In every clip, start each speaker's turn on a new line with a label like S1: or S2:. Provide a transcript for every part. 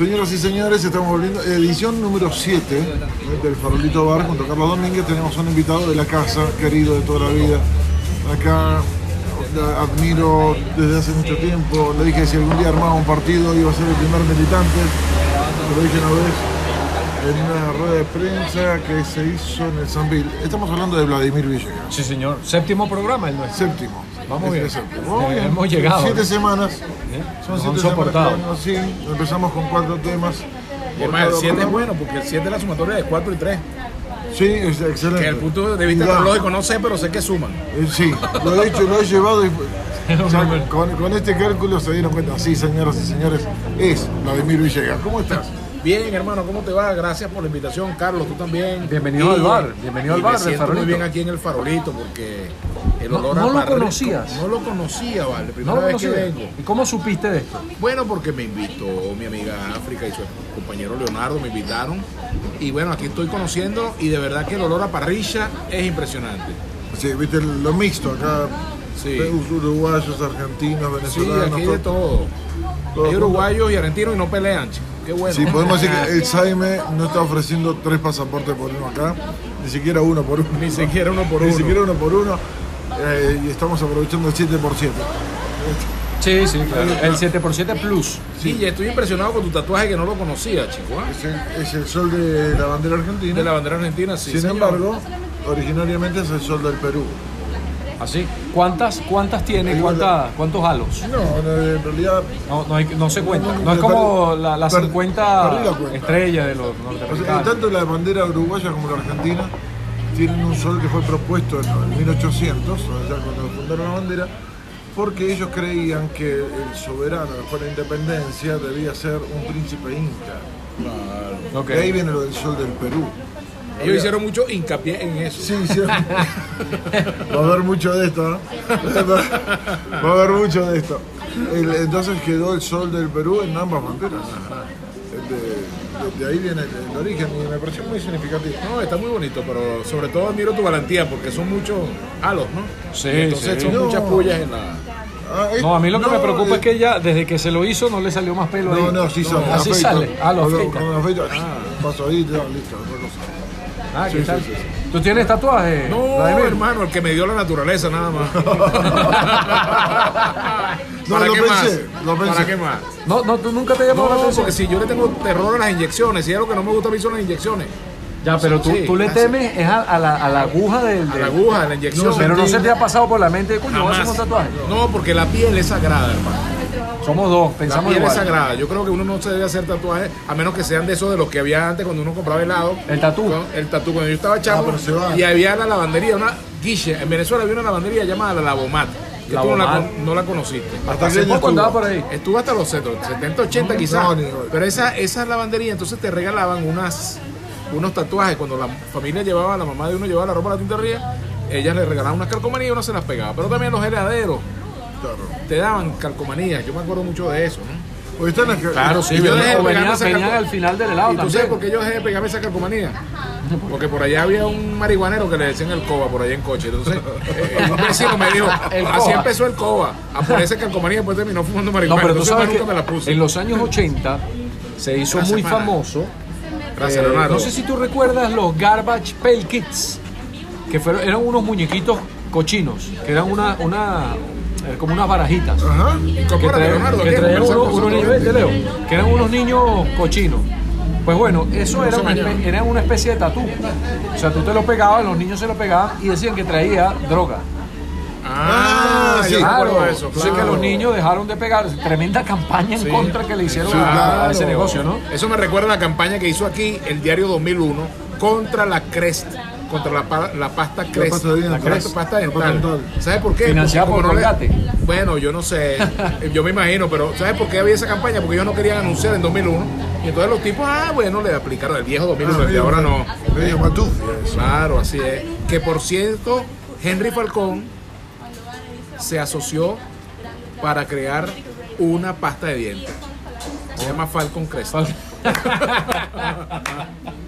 S1: Señoras y señores, estamos volviendo. Edición número 7 del Farolito Bar junto a Carlos Domínguez. Tenemos un invitado de la casa, querido de toda la vida. Acá la admiro desde hace mucho tiempo. Le dije que si algún día armaba un partido iba a ser el primer militante. Lo dije una vez en una rueda de prensa que se hizo en el Sanville. Estamos hablando de Vladimir Villegas.
S2: Sí, señor. Séptimo programa el nuestro.
S1: Séptimo.
S2: Vamos bien.
S1: Vamos bien.
S2: hemos llegado.
S1: Siete semanas.
S2: ¿Eh?
S1: Son
S2: Nos
S1: siete
S2: han soportado.
S1: semanas. Sí, empezamos con cuatro temas.
S3: Y además, el 7 es bueno porque el 7 es la sumatoria de 4 y 3.
S1: Sí, es excelente.
S3: Que el punto de vista tecnológico no sé, pero sé que suman.
S1: Eh, Sí, lo he hecho, lo he llevado y o sea, con, con este cálculo se dieron cuenta. Sí, señoras y señores, es Vladimir Villegas. ¿Cómo estás?
S3: Bien, hermano, ¿cómo te va? Gracias por la invitación, Carlos, tú también.
S2: Bienvenido al bar, bienvenido al bar
S3: Me siento muy bien aquí en el farolito porque el
S2: No-
S3: olor
S2: no
S3: a
S2: lo conocías.
S3: No lo conocía, vale.
S2: No
S3: Primera
S2: lo
S3: vez que vengo.
S2: ¿Y cómo supiste de esto?
S3: Bueno, porque me invitó mi amiga África y su compañero Leonardo, me invitaron. Y bueno, aquí estoy conociendo y de verdad que el olor a parrilla es impresionante.
S1: Sí, viste lo mixto acá.
S3: Sí.
S1: Uruguayos, argentinos,
S3: Sí,
S1: venezolanos.
S3: aquí
S1: todo-
S3: de todo.
S1: todo
S3: Hay uruguayos y argentinos y no pelean, chico. Qué bueno.
S1: Sí, podemos decir que el Saime no está ofreciendo tres pasaportes por uno acá, ni siquiera uno por uno.
S3: Ni siquiera uno por
S1: Ni
S3: uno.
S1: siquiera uno por uno. eh, y estamos aprovechando el 7 por 7.
S2: Sí, sí, claro. El 7x7 Plus.
S3: Sí, y estoy impresionado con tu tatuaje que no lo conocía, chico. ¿ah?
S1: Es el, es el sol de la bandera argentina.
S3: De la bandera argentina, sí.
S1: Sin
S3: señor.
S1: embargo, originariamente es el sol del Perú.
S2: Así. ¿Cuántas, cuántas tiene?
S1: Igual
S2: ¿Cuántas, ¿Cuántos halos?
S1: No, en realidad,
S2: No, no, hay- no se cuenta.
S1: No,
S2: No es como la- 50
S1: la cuenta.
S2: estrellas de los norteamericanos.
S1: tanto la bandera uruguaya como la argentina tienen un sol que fue propuesto en el 1800, o sea, cuando fundaron la bandera, porque ellos creían que el soberano después de la independencia debía ser un príncipe inca.
S2: Ok.
S1: De ahí viene lo del sol del Perú.
S3: Ellos hicieron mucho hincapié en eso.
S1: Sí, sí. Va a haber mucho de esto, ¿no? Va a haber mucho de esto. El- entonces quedó el sol del Perú en ambas banderas. De, de- de ahí viene el, el origen y me pareció muy significativo.
S3: No, está muy bonito, pero sobre todo admiro tu valentía porque son muchos halos, ¿no?
S2: Sí,
S3: entonces
S2: sí.
S3: son
S1: No.
S3: muchas pullas en la.
S1: Ah, es-
S2: No, a mí lo que me
S1: no,
S2: preocupa
S1: eh,
S2: es que ella, desde que se lo hizo, no le salió más pelo ahí.
S1: No, no, sí sale.
S2: Así sale. Ah, lo afeita.
S1: afeita, paso ahí, ya, listo, otra cosa.
S2: Ah, ¿qué
S1: Sí,
S2: tal?
S1: sí.
S2: ¿Tú tienes tatuaje?
S3: No,
S2: Vladimir?
S3: hermano, el que me dio la naturaleza nada más.
S1: No,
S3: ¿Para
S1: lo
S3: qué
S1: pensé,
S3: más?
S1: lo pensé.
S3: ¿Para qué más?
S2: No, no, tú nunca te llamó la
S3: No,
S2: atención.
S3: porque si yo le tengo terror a las inyecciones, y es lo que no me gusta a mí son las inyecciones.
S2: Ya, pero tú,
S3: Sí,
S2: tú le
S3: así.
S2: temes es a, a la, a la aguja del.
S3: A
S2: del-
S3: la aguja, a la inyección.
S2: Pero no se te ha pasado por la mente, coño, voy a hacer un tatuaje.
S3: No, porque la piel es sagrada, hermano.
S2: Somos dos,
S3: La
S2: pensamos
S3: piel es sagrada. Yo creo que uno no se debe hacer tatuajes a menos que sean de esos de los que había antes cuando uno compraba helado.
S2: El tatú.
S3: ¿no? El tatú. Cuando yo estaba chavo
S1: Ah,
S3: y había la lavandería, una guiche. En Venezuela había una lavandería llamada la Lavomat. Que tú no la, no la conociste.
S1: Hasta
S2: Hace poco andaba
S1: estuvo.
S2: por ahí.
S3: Estuvo hasta los 70, 80 quizás.
S1: no,
S3: pero esa, esa lavandería, entonces te regalaban unas, unos tatuajes. Cuando la familia llevaba, la mamá de uno llevaba la ropa a la tintería, ellas le regalaban unas calcomanías y uno se las pegaba. Pero también los heladeros
S1: Claro.
S3: te daban calcomanías. Yo me acuerdo mucho de eso, ¿no?
S1: Porque están las-
S2: Claro, sí,
S3: Y yo dejé de pegarme esa
S2: venían
S3: calco-
S2: al final del helado
S3: ¿Y tú sabes por qué yo dejé de pegarme esa calcomanía? Porque por allá había un marihuanero que le decían el coba por allá en coche. Entonces, eh, un vecino me dijo,
S2: El
S3: así empezó el coba. A ponerse calcomanía después terminó fumando
S2: No,
S3: marihuana.
S2: pero tú
S3: Entonces,
S2: sabes que
S3: nunca me la puse.
S2: en los años 80 se hizo
S3: Gracias,
S2: muy famoso.
S3: Gracias,
S2: eh, no sé si tú recuerdas los Garbage Pail Kids, que fueron, eran unos muñequitos cochinos, que eran una, una como unas barajitas.
S1: Ajá.
S2: que traían, que eran unos niños cochinos. Pues bueno, eso era una, era una especie de tatú. O sea, tú te lo pegabas, los niños se lo pegaban y decían que traía droga.
S3: Ah,
S1: sí.
S2: Claro,
S3: eso.
S2: Entonces que
S3: claro.
S2: los niños dejaron de pegar. Tremenda campaña en
S3: Sí.
S2: contra que le hicieron
S1: Sí,
S2: a, a
S1: claro.
S2: ese negocio, ¿no?
S3: Eso me recuerda a la campaña que hizo aquí el diario 2001 contra la Crest, contra la, pa- la pasta
S1: dientes.
S3: la Crest, pasta dental. ¿Sabes por qué?
S2: Financiada
S3: Porque
S2: por
S3: como no le-. Bueno, yo no sé, yo me imagino, pero ¿sabes por qué había esa campaña? Porque ellos no querían anunciar en 2001 y entonces los tipos, ah, bueno, le aplicaron el viejo 2001, el de ahora no. Claro, así es. Que por cierto, Henry Falcón se asoció para crear una pasta de dientes. Se llama Falcon Crest.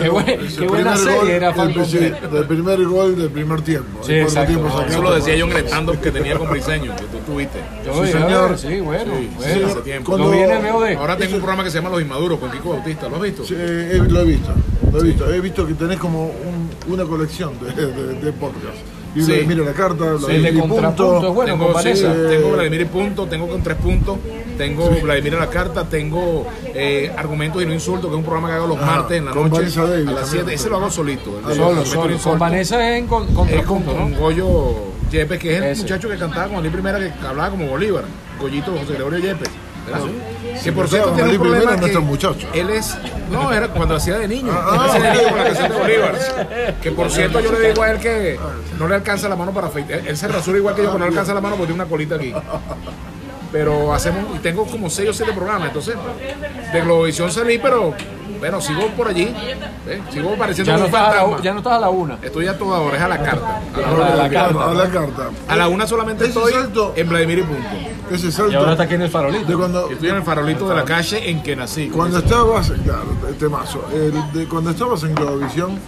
S2: Qué, buen-
S1: el
S2: qué buena serie
S1: gol
S2: era Falcon 3.
S1: del primer gol del primer tiempo.
S2: Sí,
S1: El
S2: exacto.
S1: tiempo
S2: No,
S3: Eso lo decía John Gretando que tenía con Briseño, que tú tuviste.
S2: Yo,
S1: Sí, señor.
S2: Sí, bueno.
S3: Sí,
S2: bueno.
S3: sí, hace tiempo.
S1: Cuando-
S2: vi en el VOD.
S3: Ahora tengo un programa que se llama Los Inmaduros con Kiko Bautista, ¿lo has visto?
S1: Sí, eh, lo he visto, lo he visto. He visto que tenés como un- una colección de, de, de podcasts. Y
S3: Sí.
S1: mira la carta, la
S2: de contrapunto bueno
S3: tengo,
S2: con
S3: sí, tengo Vladimir y punto, tengo con tres puntos, tengo Vladimir a la carta, tengo eh, argumentos y no insultos, que es un programa que hago los
S1: Ajá,
S3: martes en la
S1: con
S3: noche a las
S1: también.
S3: 7. Ese lo hago solito. el
S2: Solo. Con Vanessa es en con,
S3: Es con,
S2: contrapunto,
S3: con
S2: ¿no?
S3: Goyo Yepes, que es el
S2: Ese.
S3: muchacho que cantaba con Ali Primera, que hablaba como Bolívar, Goyito José Gregorio Yepes. Que por cierto tiene un problema que
S1: está muchacho.
S3: él es, no, era cuando hacía de niño,
S1: Ah,
S3: hacía de niño con la canción de Bolívar. Que por cierto yo le digo a él que no le alcanza la mano para afeitar, él se rasura igual que yo, pero no le alcanza la mano porque tiene una colita aquí. Pero hacemos, y tengo como 6 o 7 programas, entonces de Globovisión salí, pero bueno, sigo por allí, ¿eh? sigo pareciendo
S2: Ya no, estás a la, ya no estás a la una.
S3: Estoy a toda hora, es a la carta. A la,
S2: A carta.
S1: A la carta.
S3: A la una solamente estoy
S1: salto-
S3: en Vladimir y punto.
S1: Ese
S2: Y
S1: salto
S2: ahora está aquí en el farolito.
S1: de cuando,
S3: Estoy en el farolito de la calle en que nací.
S1: cuando estabas, claro, temazo, el de, cuando estabas en Globovisión,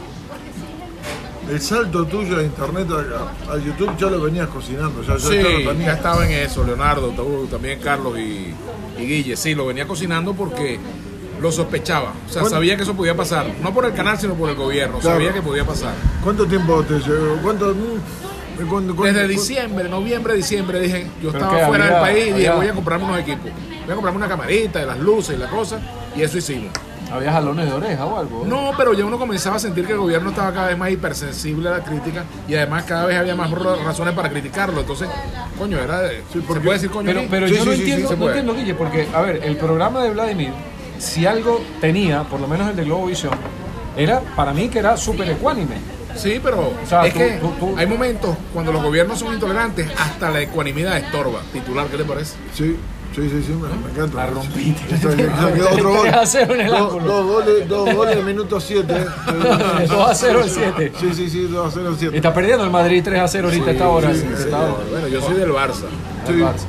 S1: el salto tuyo a internet, a, a YouTube, ya lo venías cocinando, ya, ya,
S3: Sí,
S1: ya lo
S3: ya estaba en eso, Leonardo, también Carlos y, y Guille. Sí, lo venía cocinando porque lo sospechaba. O sea, sabía que eso podía pasar. No por el canal, sino por el gobierno.
S1: Claro.
S3: Sabía que podía pasar.
S1: ¿Cuánto tiempo te llevó? ¿Cuánto? mm, cuándo- cuándo-
S3: Desde diciembre, noviembre, diciembre, dije, yo estaba fuera del país y dije,
S2: había-
S3: voy a comprarme unos equipos. Voy a comprarme una camarita, de las luces y la cosa. Y eso hicimos.
S2: ¿Había jalones de oreja o algo?
S3: No, pero ya uno comenzaba a sentir que el gobierno estaba cada vez más hipersensible a la crítica y además cada vez había más razones para criticarlo. Entonces, coño, era de,
S1: Sí,
S3: se
S1: porque-
S3: puede decir coño.
S2: Pero, pero
S1: Sí,
S2: yo
S1: sí,
S2: no
S1: sí, sí,
S2: entiendo,
S3: se
S2: no entiendo, Guille, porque, a ver, el programa de Vladimir, si algo tenía, por lo menos el de Globovisión, era para mí que era súper ecuánime.
S3: Sí, pero
S2: O sea,
S3: es
S2: tú-
S3: que
S2: tú- tú-
S3: hay momentos cuando los gobiernos son intolerantes, hasta la ecuanimidad estorba. Titular, ¿qué te parece?
S1: Sí, sí, sí, sí, me, me encanta.
S2: La rompiste.
S1: Ya está, ya quedó otro gol.
S2: 3 a 0 en el
S1: Dos- goles, dos goles en minuto 7.
S2: 2 a 0 el 7.
S1: Sí, sí, sí, 2 a 0 el 7.
S2: Está perdiendo el Madrid 3 a 0 ahorita a esta hora.
S1: sí,
S2: esta
S1: sí.
S2: hora.
S3: Bueno, yo soy del Barça.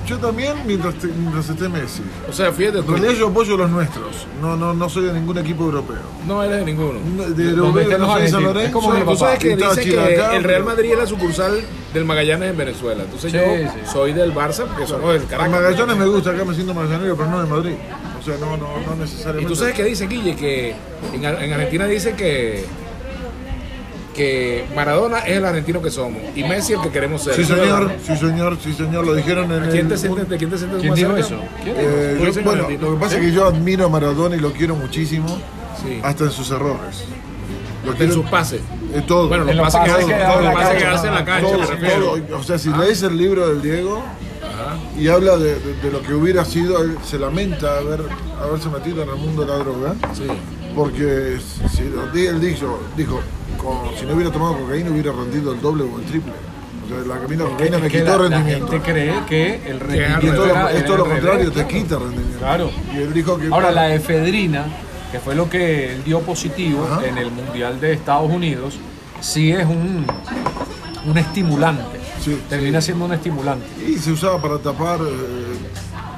S1: Yo también mientras, te- mientras esté Messi.
S3: O sea, fíjate
S1: En realidad yo apoyo a los nuestros. No, no, no soy de ningún equipo europeo.
S3: no eres de ninguno.
S1: No, De europeo no
S2: los
S1: soy de San
S2: argentinos.
S1: Lorenzo.
S2: Es como mi
S3: Tú
S2: papá.
S3: sabes que el Real
S1: pero-
S3: Madrid es la sucursal del Magallanes en Venezuela. Entonces
S2: Sí,
S3: yo
S2: sí.
S3: soy del Barça porque somos del Caracas.
S1: Magallanes me gusta, acá me siento magallanero, pero no de Madrid. O sea, no, no, no
S3: Y
S1: necesariamente.
S3: tú sabes que dice Guille que en Argentina dice que que Maradona es el argentino que somos y Messi el que queremos ser.
S1: Sí,
S3: ¿Eso es
S1: señor, sí, señor, sí, señor, lo dijeron en
S3: ¿A quién
S1: el-
S3: te sientes, de quién te sientes
S2: ¿Quién
S3: más
S2: dijo eso? ¿Quién?
S1: Eh, yo- bueno,
S3: argentino.
S1: lo que pasa es que yo admiro a Maradona y lo quiero muchísimo,
S3: Sí.
S1: hasta en sus errores. Lo
S3: En sus pases.
S1: en todo.
S3: Bueno,
S2: En
S3: los pases que hace,
S2: en la cancha.
S1: Todo, todo. O sea, si lees el libro del Diego y habla de, de- de lo que hubiera sido, él se lamenta haber, haberse metido en el mundo de la droga,
S3: Sí.
S1: porque si, él dijo, dijo con- si no hubiera tomado cocaína hubiera rendido el doble o el triple. O sea, la camina cocaína me quitó
S2: la, la
S1: rendimiento.
S2: gente cree que el
S1: Y
S2: rendimiento
S1: todo,
S2: era,
S1: lo- es todo lo contrario, te quita rendimiento.
S2: Claro.
S1: Y él dijo que.
S2: Ahora, la efedrina, que fue lo que él dio positivo
S1: Ajá.
S2: en el Mundial de Estados Unidos, sí es un, un estimulante.
S1: Sí,
S2: Termina siendo un estimulante.
S1: Y se usaba para tapar, eh,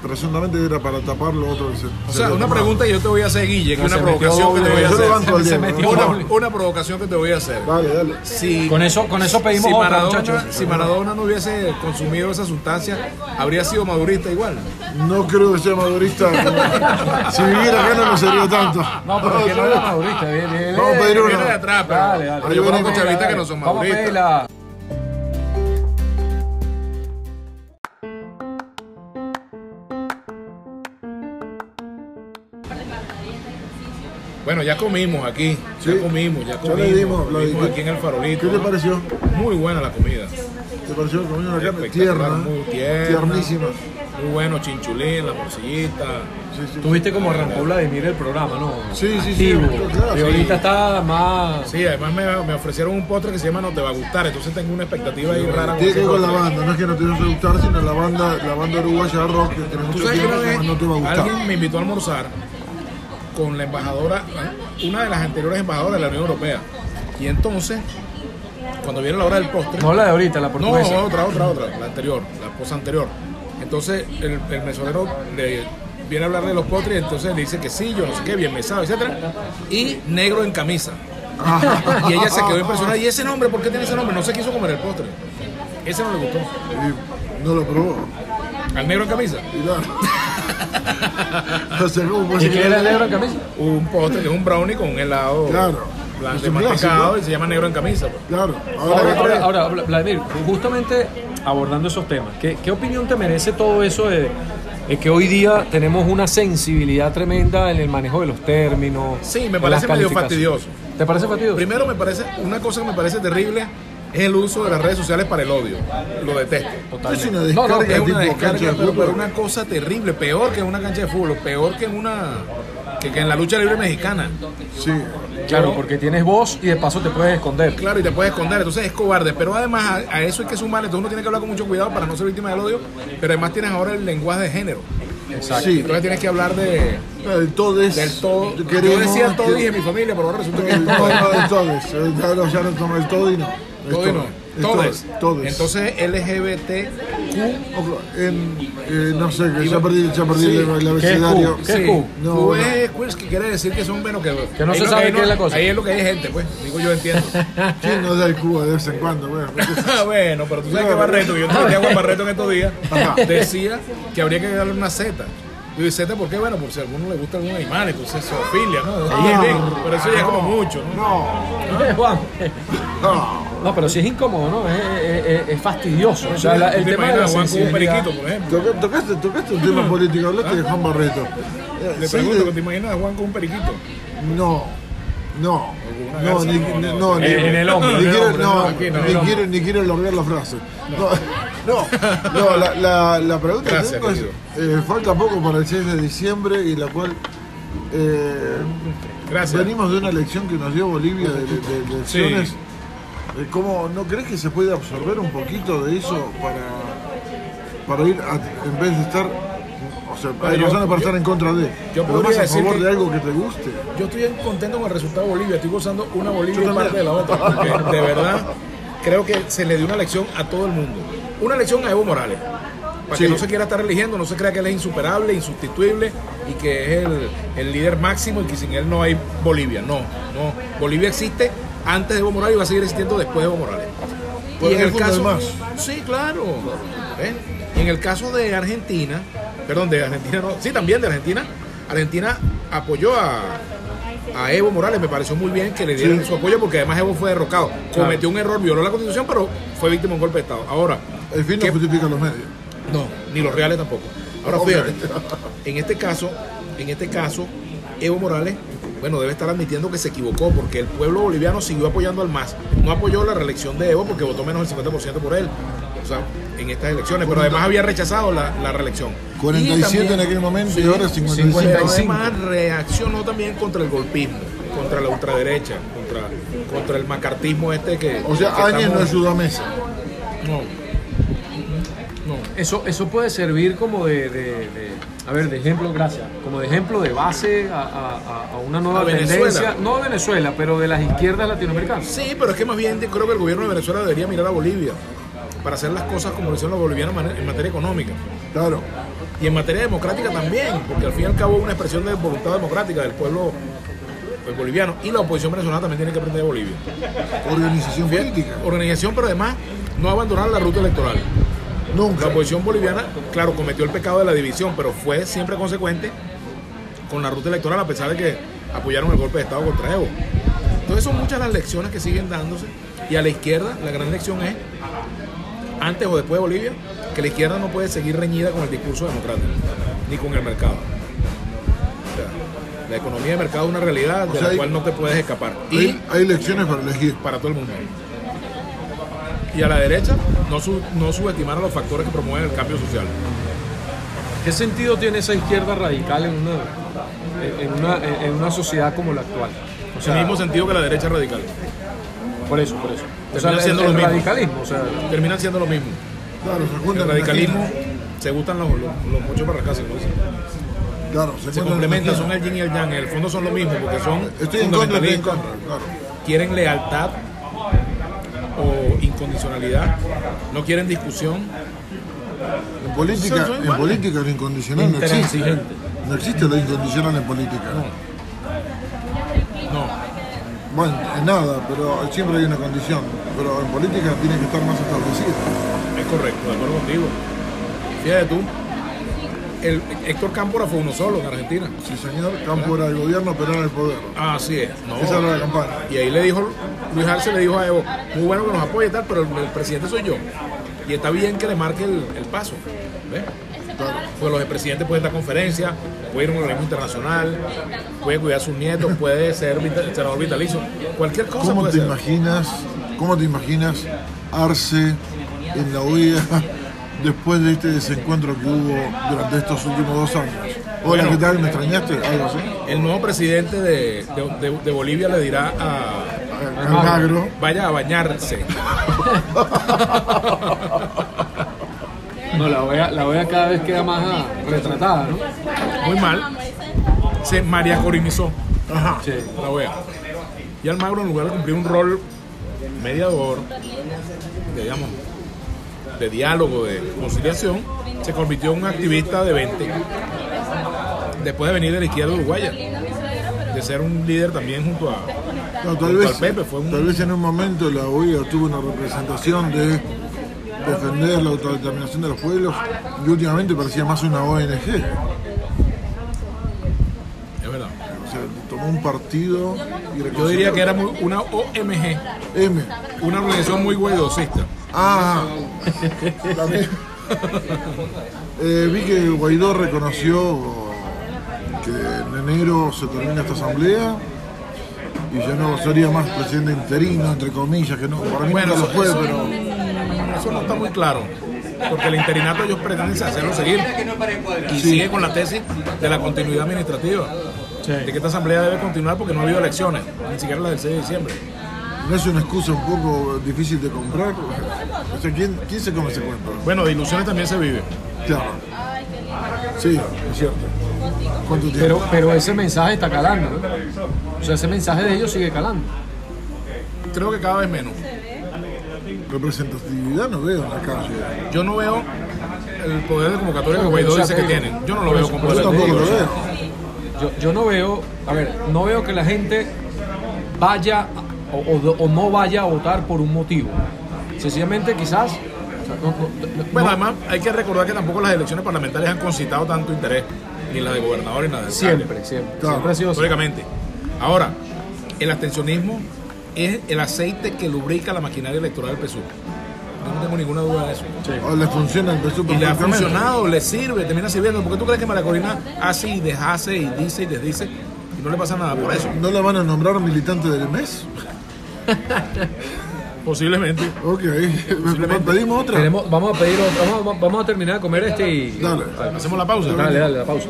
S1: presuntamente era para tapar lo otro que se.
S3: O sea, una pregunta que yo te voy a hacer, Guille, que
S2: No,
S3: es una
S2: se metió
S3: provocación que te voy a hacer.
S2: Se metió.
S3: Una, una provocación que te voy a hacer.
S1: Dale, dale.
S3: Si,
S2: Con eso, con eso pedimos
S3: si,
S2: otra,
S3: Maradona,
S2: muchachos.
S3: si Maradona no hubiese consumido esa sustancia, habría sido madurista igual.
S1: No creo que sea madurista. si viviera acá no me sería tanto.
S2: No, pero que no era madurista. Viene, viene,
S1: Vamos a pedir
S3: Viene
S1: una.
S3: de atrás, pero
S2: Dale,
S3: yo
S1: viene
S3: conozco
S1: con-
S3: chavistas que no son
S2: Vamos a
S3: maduristas. Bueno, ya comimos aquí.
S1: Sí.
S3: Ya comimos, ya
S1: Ya
S3: comimos.
S1: le dimos, la-
S3: comimos
S1: ¿qué-
S3: aquí en el farolito.
S1: ¿Qué te pareció?
S3: Muy buena la comida.
S1: ¿Te pareció comer una carne
S3: Espectacular,
S1: tierna?
S3: muy tierna.
S1: Tiernísima.
S3: Muy bueno, chinchulín, la morcillita.
S1: Sí, sí.
S2: Tuviste como arrancó Vladimir el programa, ¿no?
S1: Sí, sí, sí, claro,
S2: y
S1: sí.
S2: ahorita está más.
S3: Sí, además me, me ofrecieron un postre que se llama No te va a gustar, entonces tengo una expectativa ahí rara.
S1: Tiene que
S3: ese
S1: ver con la banda, no es que no te va a gustar, sino la banda, la banda uruguaya de rock que tiene
S3: Tú
S1: mucho
S3: sabes que
S1: no te va a gustar.
S3: alguien me invitó a almorzar con la embajadora, una de las anteriores embajadoras de la Unión Europea. Y entonces, cuando viene la hora del postre,
S2: No la de ahorita, la
S3: no,
S2: portuguesa.
S3: otra, otra, otra, la anterior, la esposa anterior. Entonces el, el mesonero le viene a hablar de los postres y entonces le dice que sí, yo no sé qué, bien mesado, etcétera. Y negro en camisa. Y ella se quedó impresionada. ¿Y ese nombre? ¿Por qué tiene ese nombre? No se quiso comer el postre. Ese no le gustó.
S1: No lo probó.
S3: Al negro en camisa.
S1: Y nada. o sea, ¿cómo puede
S2: ¿Y qué era el negro en camisa?
S3: Un postre que es un brownie con un helado
S1: Claro.
S3: blanco
S1: Es un clásico.
S3: y se llama negro en camisa. pues.
S1: Claro.
S2: Ahora,
S1: Ahora,
S2: ahora, ahora, Vladimir, justamente abordando esos temas, ¿qué, qué opinión te merece todo eso de, de que hoy día tenemos una sensibilidad tremenda en el manejo de los términos?
S3: Sí, me
S2: en las
S3: parece medio
S2: calificaciones?
S3: fastidioso.
S2: ¿Te parece fastidioso?
S3: Primero me parece, una cosa que me parece terrible es el uso de las redes sociales para el odio. Lo detesto.
S1: es una
S2: No,
S1: descarga
S2: no,
S3: Es una
S1: cancha
S3: descarga,
S1: de
S3: pero, pero
S1: fútbol.
S3: una cosa terrible, peor que en una cancha de fútbol, peor que en una que, que en la lucha libre mexicana.
S1: Sí.
S2: Claro, porque tienes voz y de paso te puedes esconder.
S3: Claro, y te puedes esconder, entonces es cobarde. Pero además a, a eso hay que sumarle, entonces uno tiene que hablar con mucho cuidado para no ser víctima del odio, pero además tienes ahora el lenguaje de género.
S2: Exacto.
S1: Sí.
S3: Entonces tienes que hablar de,
S1: El todo es.
S3: del todo. Yo decía y en mi familia, pero ahora resulta que
S1: El
S3: es
S1: no,
S3: todo.
S1: no, el todes. El- Ya no, el todo y no. Es
S3: Todo y no.
S1: Es
S3: Todes.
S1: Todes.
S3: Entonces LGBTQ.
S1: En, eh, no sé, que ya perdí, ya perdí
S3: Sí.
S1: el, el
S2: ¿Qué es
S1: abecedario.
S2: Q? ¿Qué es Q?
S1: No,
S3: Q
S1: no.
S3: es queers, que quiere decir que son menos que
S2: Que no
S3: ahí
S2: se sabe
S3: ahí
S2: qué es la cosa.
S3: Ahí es lo que hay gente, pues. Digo, yo entiendo.
S1: ¿Quién nos da el cubo de vez en cuando? Bueno,
S3: Ah, bueno, pero tú sabes que Barreto, yo a Juan Barreto en estos días, decía que habría que darle una Z. Yo digo, Z, ¿por qué? Bueno, por si a alguno le gusta algún animal, entonces zoofilia, ¿no? Es, pero eso ya es como mucho, ¿no?
S1: no,
S2: Juan.
S1: no.
S2: No, pero sí es incómodo, ¿no? Es, es- es- es fastidioso. O sea, la- el
S3: ¿Te
S2: tema de la
S3: Juan con un periquito, por ejemplo?
S1: Toca- Tocaste, tocaste un tema político, hablaste de Juan Barreto. Eh,
S3: Le
S1: sí,
S3: pregunto,
S1: de-
S3: ¿te imaginas a Juan con un periquito?
S1: No, no, no, ni, no, ni,
S2: En el hombro,
S1: ni quiero, no, ni quiero, ni quiero lograr la frase. No, no, no, la, la, la pregunta que
S3: Gracias,
S1: tengo es, eh, falta poco para el 6 de diciembre y la cual eh,
S3: Gracias.
S1: venimos de una elección que nos dio Bolivia de, de- de elecciones.
S3: Sí.
S1: Eh, ¿Cómo, ¿No crees que se puede absorber un poquito de eso para, para ir a- en vez de estar... O sea, hay
S3: yo-
S1: razones para
S3: yo-
S1: estar en contra de,
S3: yo
S1: pero más a favor de algo que te guste.
S3: Yo estoy contento con el resultado de Bolivia, estoy gozando una Bolivia y parte de la otra, porque de verdad creo que se le dio una lección a todo el mundo. Una lección a Evo Morales, para
S1: Sí.
S3: que no se quiera estar eligiendo, no se crea que él es insuperable, insustituible y que es el, el líder máximo y que sin él no hay Bolivia. No, no. Bolivia existe antes de Evo Morales y va a seguir existiendo después de Evo Morales.
S1: Pues
S3: y en el caso,
S1: más.
S3: sí, claro. ¿eh? Y en el caso de Argentina, perdón, de Argentina, no, sí, también de Argentina, Argentina apoyó a, a Evo Morales, me pareció muy bien que le dieran
S1: Sí.
S3: su apoyo porque además Evo fue derrocado, cometió un error, violó la constitución, pero fue víctima de un golpe de Estado. Ahora,
S1: El fin no
S3: ¿qué-
S1: justifica los medios.
S3: no, ni los reales tampoco. Ahora fíjate, en este caso, en este caso, Evo Morales, bueno, debe estar admitiendo que se equivocó porque el pueblo boliviano siguió apoyando al MAS. No apoyó la reelección de Evo porque votó menos del 50% por él. O sea, en estas elecciones, pero además había rechazado la, la reelección.
S1: 47
S3: Y también-
S1: en aquel momento y ahora 55.
S3: pero
S2: 55.
S3: además reaccionó también contra el golpismo, contra la ultraderecha, contra, contra el macartismo este que.
S1: O sea, Áñez no ayudó a Mesa.
S3: No. No.
S2: Eso, eso puede servir como de, de- de- a ver, de ejemplo, gracias, como de ejemplo de base a, a- a una nueva
S3: A
S2: tendencia, no a Venezuela, pero de las izquierdas latinoamericanas.
S3: Sí, pero es que más bien yo creo que el gobierno de Venezuela debería mirar a Bolivia para hacer las cosas como lo hicieron los bolivianos en materia económica
S1: Claro.
S3: y en materia democrática también, porque al fin y al cabo es una expresión de voluntad democrática del pueblo pues, boliviano y la oposición venezolana también tiene que aprender de Bolivia.
S1: Organización política.
S3: Organización, pero además no abandonar la ruta electoral.
S1: Nunca.
S3: La oposición boliviana, claro, cometió el pecado de la división, pero fue siempre consecuente con la ruta electoral a pesar de que apoyaron el golpe de Estado contra Evo. Entonces son muchas las lecciones que siguen dándose y a la izquierda la gran lección es, antes o después de Bolivia, que la izquierda no puede seguir reñida con el discurso democrático, ni con el mercado. O sea, la economía de mercado es una realidad de
S1: sea,
S3: la
S1: hay-
S3: cual no te puedes escapar. Y
S1: Hay, elecciones para elegir.
S3: para todo el mundo. Y a la derecha, no, su- no subestimar a los factores que promueven el cambio social.
S2: ¿Qué sentido tiene esa izquierda radical en una, en una, en una sociedad como la actual? O sea,
S3: el mismo sentido que la derecha radical.
S2: por eso, por eso. O
S3: Termina
S2: sea, el,
S3: siendo
S2: el
S3: lo mismo.
S2: radicalismo, o sea,
S3: Terminan siendo lo mismo.
S1: Claro, se
S3: El radicalismo se gustan los, los, los muchos para acá, se
S1: Claro,
S3: complementan, son el yin y el yang. En el fondo son lo mismo, porque son
S1: Estoy en contra, estoy en
S3: fundamentalistas,
S1: contra. Claro.
S3: quieren lealtad o incondicionalidad, no quieren discusión.
S1: En política, en política lo incondicional no existe. No existe lo incondicional en política.
S3: No.
S1: Bueno, en nada, pero siempre hay una condición. Pero en política tiene que estar más establecida.
S3: Es correcto, de acuerdo contigo. Fíjate tú, el Héctor Cámpora fue uno solo en Argentina.
S1: Sí, señor, campo era el gobierno, pero era el poder.
S3: Así es. No.
S1: Esa era la campaña.
S3: Y ahí le dijo, Luis Arce le dijo a Evo, muy bueno que nos apoye y tal, pero el, el presidente soy yo. Y está bien que le marque el, el paso. ¿Ves?
S1: Claro.
S3: Porque los presidentes pueden dar conferencias, puede ir a un organismo internacional, puede cuidar a sus nietos, puede ser vita- senador vitalicio, cualquier cosa
S1: ¿Cómo
S3: puede
S1: te
S3: ser.
S1: imaginas, cómo te imaginas Arce en la OEA después de este desencuentro que hubo durante estos últimos dos años? Hola,
S3: Bueno.
S1: ¿qué tal? ¿Me extrañaste? Algo así.
S3: El nuevo presidente de, de- de- de Bolivia le dirá a
S1: Almagro.
S3: vaya a bañarse.
S2: No, la OEA, la OEA cada vez queda más ah, retratada, ¿no?
S3: Muy mal. Se María Corinizó
S1: Ajá.
S2: Sí.
S3: la OEA. Y Almagro, en lugar de cumplir un rol mediador, digamos, de diálogo, de conciliación, se convirtió en un activista de 20. Después de venir de la izquierda uruguaya, de ser un líder también junto a.
S1: No, tal, vez,
S3: Pepe, fue un-
S1: tal vez en un momento la OEA tuvo una representación de defender la autodeterminación de los pueblos y últimamente parecía más una ONG.
S3: Es verdad.
S1: O sea, tomó un partido y
S3: Yo diría que era una OMG,
S1: M.
S3: una organización muy guaidosista.
S1: Ah, también. Eh, vi que Guaidó reconoció que en enero se termina esta asamblea y ya no sería más presidente interino, entre comillas, que no, para mí
S3: Bueno,
S1: nunca lo
S3: eso,
S1: fue,
S3: eso-
S1: pero
S3: eso no está muy claro. Porque el interinato ellos pretenden hacerlo seguir. Y
S1: Sí.
S3: sigue con la tesis de la continuidad administrativa.
S2: Sí.
S3: De que esta asamblea debe continuar porque no ha habido elecciones, ni siquiera la del 6 de diciembre.
S1: no es una excusa un poco difícil de comprar. O sea, ¿quién, quién se come ese cuento?
S3: Bueno, de ilusiones también se vive.
S1: Claro. Sí, es cierto.
S2: Pero, pero ese mensaje está calando, ¿no? O sea, ese mensaje de ellos sigue calando.
S3: Creo que cada vez menos.
S1: Representatividad no veo en la calle.
S3: Yo no veo el poder de convocatoria que Guaidó dice que tienen. Yo no lo veo como
S2: eso
S1: Yo
S2: te
S1: tampoco
S2: digo,
S1: lo
S2: o sea,
S1: veo.
S2: Yo, yo no veo, a ver, no veo que la gente vaya o, o- o no vaya a votar por un motivo. Sencillamente quizás... o sea, no- no- no-
S3: Bueno,
S2: no-
S3: además hay que recordar que tampoco las elecciones parlamentarias han concitado tanto interés, ni las de gobernador ni las de alcalde.
S2: siempre, siempre.
S1: Claro.
S2: Siempre ha sido así.
S3: históricamente. Ahora, el abstencionismo es el aceite que lubrica la maquinaria electoral del PSUV. Yo no tengo ninguna duda de eso.
S1: O le funciona el PSUV
S3: Y le ha funcionado, le sirve, termina sirviendo. ¿Por qué tú crees que María Corina hace y deshace y dice y desdice y no le pasa nada por eso?
S1: ¿No la van a nombrar militante del mes?
S3: Posiblemente.
S1: Ok, pedimos otra.
S2: Tenemos- vamos a pedir otro, vamos, vamos a terminar de comer este y...
S1: Dale.
S3: Hacemos la pausa.
S2: Dale, dale, la pausa.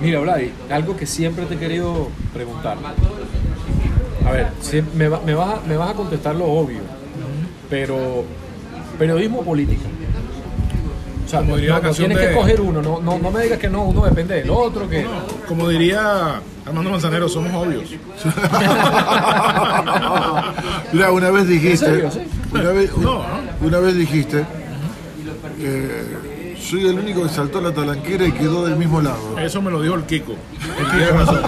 S2: Mira, Vladi, algo que siempre te he querido preguntar. A ver, si- me, va- me vas a, me vas a contestar lo obvio, pero periodismo o política. O sea,
S3: Como
S2: no,
S3: diría la
S2: no
S3: canción
S2: tienes que
S3: de-
S2: escoger uno, no, no, no me digas que no, uno depende del otro, que...
S3: Como diría Armando Manzanero, somos obvios.
S1: Mira, una vez dijiste,
S2: ¿En serio, sí?
S1: una vez,
S3: No,
S1: una vez dijiste, eh, soy el único que saltó la talanquera y quedó del mismo lado.
S3: Eso me lo dijo el Kiko. Él tiene razón.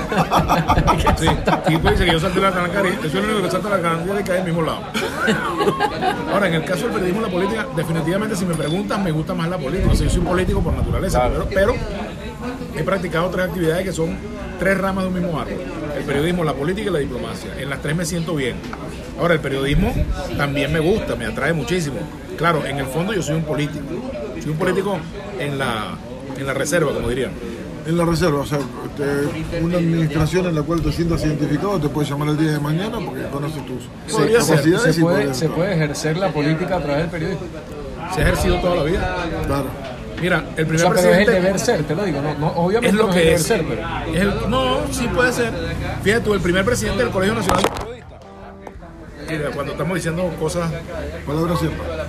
S3: Sí, Kiko dice que yo salté la talanquera y soy el único que salta la talanquera y cae del mismo lado. Ahora, en el caso del periodismo y la política, definitivamente si me preguntas, me gusta más la política. O sea, yo soy un político por naturaleza, pero, pero he practicado tres actividades que son tres ramas de un mismo árbol. El periodismo, la política y la diplomacia. En las tres me siento bien. Ahora, el periodismo también me gusta, me atrae muchísimo. Claro, en el fondo yo soy un político. Un político en la, en la reserva, como dirían.
S1: En la reserva, o sea, te- una administración en la cual te sientas identificado te puede llamar el día de mañana porque conoce tus
S3: ser.
S1: capacidades
S2: Se
S1: y
S2: puede, se puede ejercer la política a través del periodismo.
S3: Se ha ejercido toda la vida.
S1: Claro.
S3: Mira, el
S2: O
S3: primer
S2: pero es el
S3: presidente
S2: deber ser, te lo digo. No, no, obviamente
S3: es lo
S2: no
S3: que
S2: el
S3: es.
S2: deber ser, pero...
S3: Es el- no, sí puede ser. Fíjate tú, el primer presidente del Colegio Nacional. Mira, cuando estamos diciendo cosas.
S1: Palabra.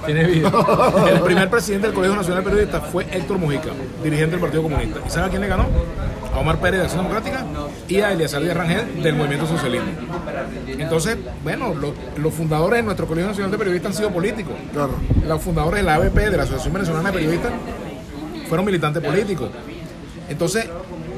S2: Tiene vida.
S3: El primer presidente del Colegio Nacional de Periodistas fue Héctor Mujica, dirigente del Partido Comunista. ¿Y sabe a quién le ganó? A Omar Pérez de Acción Democrática y a Eliazar Díaz Rangel del Movimiento Socialismo. Entonces, bueno, lo- los fundadores de nuestro Colegio Nacional de Periodistas han sido políticos.
S1: Claro.
S3: Los fundadores de la ABP, de la Asociación Venezolana de Periodistas, fueron militantes políticos. Entonces,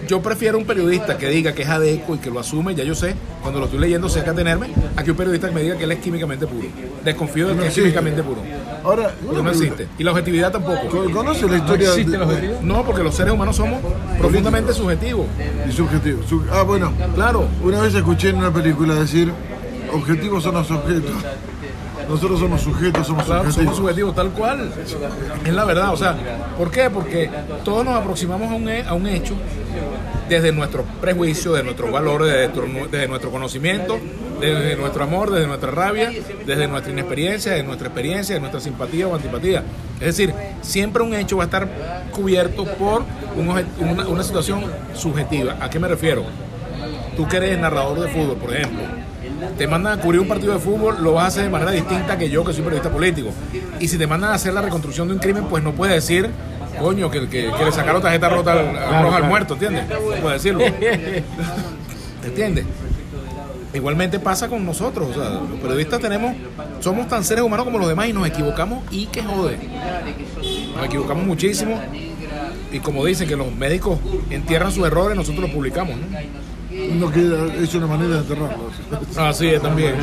S3: yo prefiero un periodista que diga que es adeco y que lo asume, ya yo sé, cuando lo estoy leyendo sé que atenerme, a que un periodista que me diga que él es químicamente puro. Desconfío de que
S1: No
S3: es
S1: existe.
S3: químicamente puro.
S1: Ahora,
S3: no existe. Y la objetividad tampoco.
S1: ¿Con- ¿Conoce la historia
S2: existe
S1: de-
S2: la objetividad?
S3: No, porque los seres humanos somos profundamente subjetivos.
S1: y subjetivo? Su- ah, bueno.
S3: Claro.
S1: Una vez escuché en una película decir, objetivos son los objetos. Nosotros somos sujetos, somos
S3: Claro, somos
S1: subjetivos.
S3: subjetivos, tal cual. Es la verdad. O sea, ¿por qué? Porque todos nos aproximamos a un, a un hecho desde nuestro prejuicio, de nuestros valores, desde nuestro, desde nuestro conocimiento, desde nuestro amor, desde nuestra rabia, desde nuestra inexperiencia, desde nuestra experiencia, de nuestra simpatía o antipatía. Es decir, siempre un hecho va a estar cubierto por un una, una situación subjetiva. ¿A qué me refiero? Tú que eres narrador de fútbol, por ejemplo, te mandan a cubrir un partido de fútbol, lo vas a hacer de manera distinta que yo, que soy periodista político. Y si te mandan a hacer la reconstrucción de un crimen, pues no puedes decir, coño, que, que, que le sacaron tarjeta rota al, roja al
S2: claro.
S3: muerto, ¿entiendes? No puedes decirlo. ¿Entiendes? Igualmente pasa con nosotros, o sea, los periodistas tenemos, somos tan seres humanos como los demás y nos equivocamos y que jode. Nos equivocamos muchísimo y como dicen que los médicos entierran sus errores, nosotros los publicamos, ¿no?
S1: No queda, es una manera de enterrarlos.
S3: Así es también.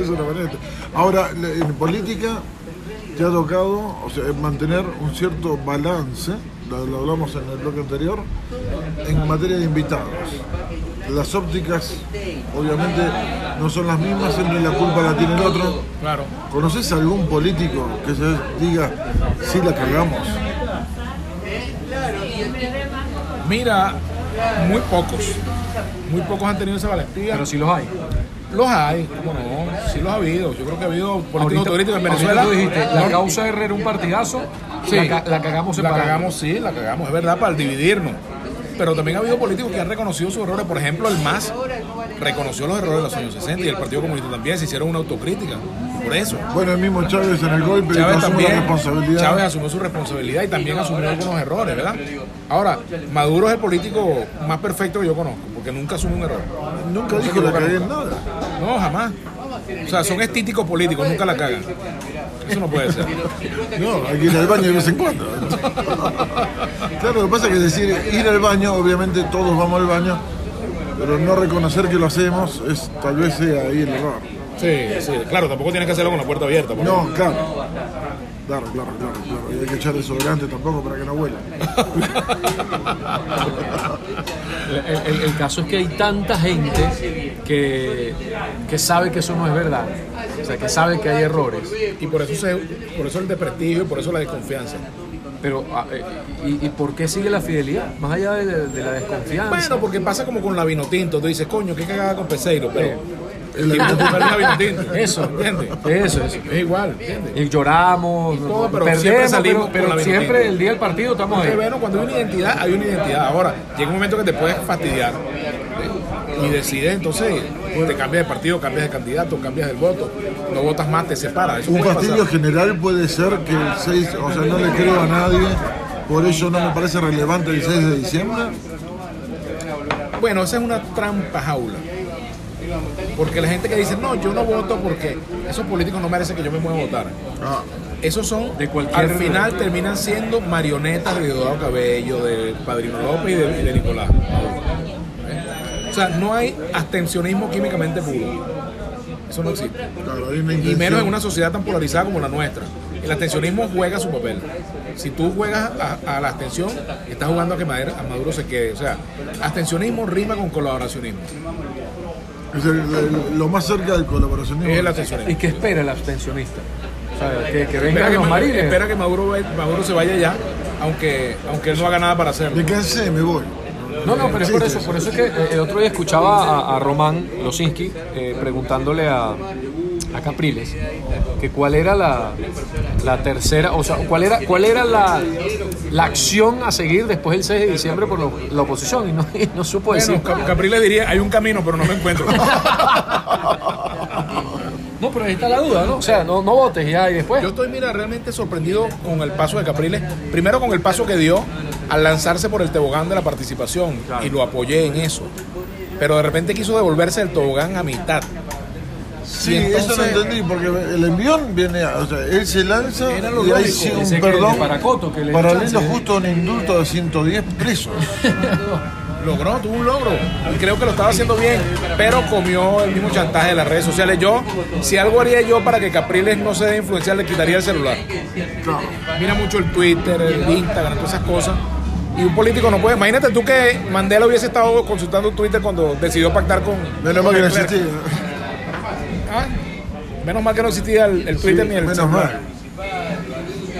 S1: es una manera de- Ahora, en política te ha tocado o sea, mantener un cierto balance, lo, lo hablamos en el bloque anterior, en materia de invitados. Las ópticas, obviamente, no son las mismas, siempre la culpa la tiene el otro.
S3: Claro.
S1: ¿Conoces algún político que se diga, sí la cagamos?
S3: Mira, muy pocos. Muy pocos han tenido esa valentía.
S2: Pero sí los hay.
S3: los hay, ¿cómo no? Sí los ha habido. Yo creo que ha habido políticos autocríticos en Venezuela.
S2: tú dijiste, la causa de Herrera un partidazo,
S3: Sí.
S2: la, la cagamos
S3: La
S2: separando.
S3: cagamos, sí, la cagamos, es verdad, para dividirnos. Pero también ha habido políticos que han reconocido sus errores. Por ejemplo, el MAS reconoció los errores de los años 60 y el Partido Comunista también se hicieron una autocrítica. Por eso.
S1: Bueno, el mismo Chávez en el golpe
S3: Chávez
S1: asume
S3: también,
S1: la responsabilidad.
S3: Chávez asumió su responsabilidad y también asumió algunos errores, ¿verdad? Ahora, Maduro es el político más perfecto que yo conozco, porque nunca asume un error.
S1: Nunca dijo la cagué en nada.
S3: No, jamás. O sea, son estíticos políticos, nunca la cagan. Eso no puede ser.
S1: No, hay que ir al baño de vez en cuando. Claro, lo que pasa es que decir ir al baño, obviamente todos vamos al baño, pero no reconocer que lo hacemos es tal vez sea ahí el error.
S3: Sí, sí, claro, tampoco tienes que hacerlo con la puerta abierta. porque-
S1: No, claro. Claro, claro, claro, claro. Y hay que echar desodorante tampoco para que no huela.
S2: El, el- el caso es que hay tanta gente que, que sabe que eso no es verdad. O sea, que sabe que hay errores.
S3: Y por eso, se, por eso el desprestigio y por eso la desconfianza.
S2: Pero, ah, eh, ¿y, y por qué sigue la fidelidad? Más allá de, de- de la desconfianza.
S3: Bueno, porque pasa como con la vino tinto. Tú dices, coño, qué cagada con Peseiro, pero el
S1: El-.
S2: Eso,
S3: ¿entiendes?
S2: Eso, eso.
S3: Es igual, ¿entiendes?
S2: Y lloramos,
S3: todo, pero
S2: perdemos,
S3: siempre salimos
S2: pero, siempre el día del partido estamos ahí.
S3: bueno, cuando hay una identidad, hay una identidad. Ahora, llega un momento que te puedes fastidiar ¿sí? y decides, entonces, te cambias de partido, cambias de candidato, cambias del voto, no votas más, te separas. Eso
S1: Un fastidio
S3: pasar.
S1: general puede ser que el 6, o sea, no le creo a nadie, por eso no me parece relevante el 6 de diciembre.
S3: Bueno, esa es una trampa jaula. Porque la gente que dice, no, yo no voto porque esos políticos no merecen que yo me mueva a votar.
S1: Ah,
S3: Esos son,
S2: De cualquier-
S3: al final terminan siendo marionetas de Diosdado Cabello, de Padrino López y de, y de Nicolás. ¿Eh? O sea, no hay abstencionismo químicamente puro. Eso no existe.
S1: claro,
S3: Y menos en una sociedad tan polarizada como la nuestra. El abstencionismo juega su papel. Si tú juegas a, a la abstención, estás jugando a que Maduro, a Maduro se quede. O sea, abstencionismo rima con colaboracionismo.
S1: Es el- el- lo más cerca del colaboracionismo.
S3: Es el abstencionismo.
S2: ¿Y qué espera el abstencionista? O sea, que, que
S3: Espera
S2: vengan
S3: que,
S2: los
S3: Ma-
S2: marines.
S3: espera que Maduro, se vaya ya, aunque, aunque él no haga nada para hacerlo.
S1: Me cansé, me voy.
S2: No, no, pero es por eso, por eso es que eh, el otro día escuchaba a, a Román Losinski eh, preguntándole a, a Capriles que cuál era la, la tercera, o sea, cuál era, cuál era la, la acción a seguir después del 6 de diciembre por lo- la oposición y no, y no supo decir.
S3: Bueno, diría, hay un camino, pero no me encuentro.
S2: No, pero ahí está la duda, ¿no? O sea, no, no votes ya y después.
S3: Yo estoy, mira, realmente sorprendido con el paso de Capriles. Primero con el paso que dio al lanzarse por el tobogán de la participación.
S2: Claro.
S3: Y lo apoyé en eso. Pero de repente quiso devolverse el tobogán a mitad.
S1: Sí,
S3: Y
S1: eso no
S3: entonces-
S1: entendí, porque el envión viene, o sea, él se lanza y hay sí un perdón
S2: de Paracoto, que le
S1: paralelo
S2: chance, ¿eh?
S1: justo a un indulto de 110 presos.
S3: Logró, tuvo un logro. Y creo que lo estaba haciendo bien, pero comió el mismo chantaje de las redes sociales. Yo, si algo haría yo para que Capriles no se dé influenciar, le quitaría el celular.
S1: Claro.
S3: Mira mucho el Twitter, el Instagram, todas esas cosas. Y un político no puede. Imagínate tú que Mandela hubiese estado consultando Twitter cuando decidió pactar con.
S1: Menos mal que no existía.
S3: Menos mal que no existía el, el Twitter ni el
S1: Menos
S3: celular.
S1: mal.